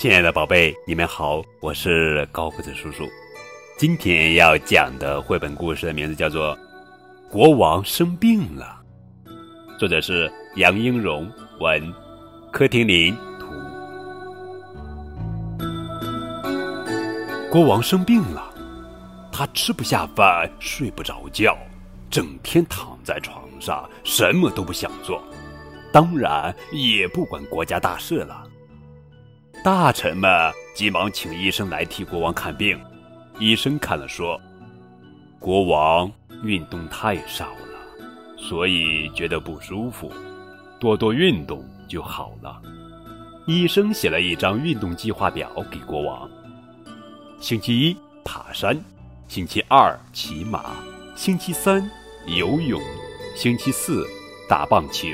亲爱的宝贝，你们好，我是高个子叔叔。今天要讲的绘本故事的名字叫做《国王生病了》，作者是杨英荣，文，柯廷林图。国王生病了，他吃不下饭，睡不着觉，整天躺在床上，什么都不想做，当然也不管国家大事了。大臣们急忙请医生来替国王看病。医生看了说：“国王运动太少了，所以觉得不舒服，多多运动就好了。”医生写了一张运动计划表给国王：星期一爬山，星期二骑马，星期三游泳，星期四打棒球，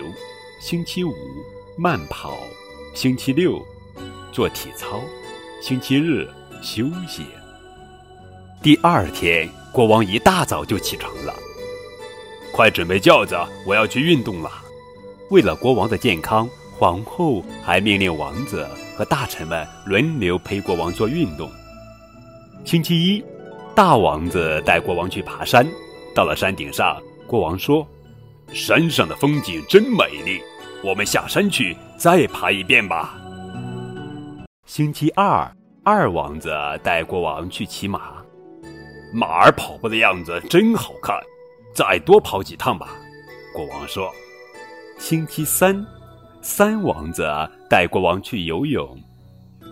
星期五慢跑，星期六。做体操，星期日休息。第二天，国王一大早就起床了，快准备轿子，我要去运动了。为了国王的健康，皇后还命令王子和大臣们轮流陪国王做运动。星期一，大王子带国王去爬山，到了山顶上，国王说：“山上的风景真美丽，我们下山去再爬一遍吧。”星期二，二王子带国王去骑马，马儿跑步的样子真好看，再多跑几趟吧。国王说。星期三，三王子带国王去游泳，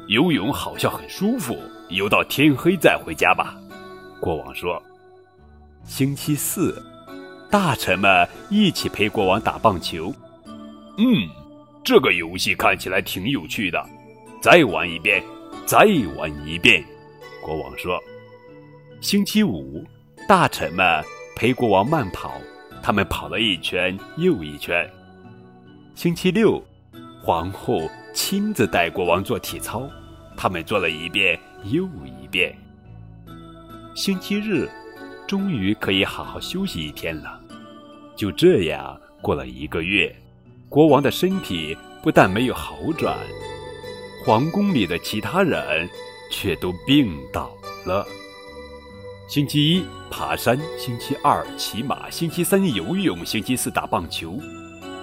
游泳好像很舒服，游到天黑再回家吧。国王说。星期四，大臣们一起陪国王打棒球，嗯，这个游戏看起来挺有趣的。再玩一遍，再玩一遍。国王说：“星期五，大臣们陪国王慢跑，他们跑了一圈又一圈。星期六，皇后亲自带国王做体操，他们做了一遍又一遍。星期日，终于可以好好休息一天了。就这样过了一个月，国王的身体不但没有好转。”皇宫里的其他人却都病倒了。星期一爬山，星期二骑马，星期三游泳，星期四打棒球，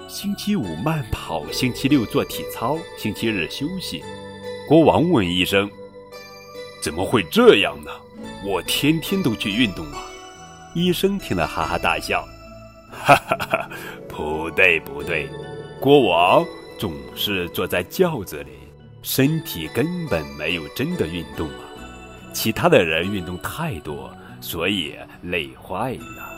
星期五慢跑，星期六做体操，星期日休息。国王问医生：“怎么会这样呢？我天天都去运动啊！”医生听了哈哈大笑：“哈哈哈，不对不对，国王总是坐在轿子里。”身体根本没有真的运动啊！其他的人运动太多，所以累坏了。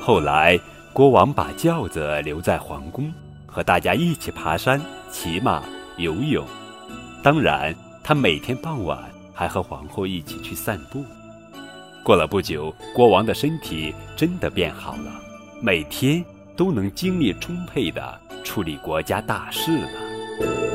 后来，国王把轿子留在皇宫，和大家一起爬山、骑马、游泳。当然，他每天傍晚还和皇后一起去散步。过了不久，国王的身体真的变好了，每天都能精力充沛地处理国家大事了。Thank you.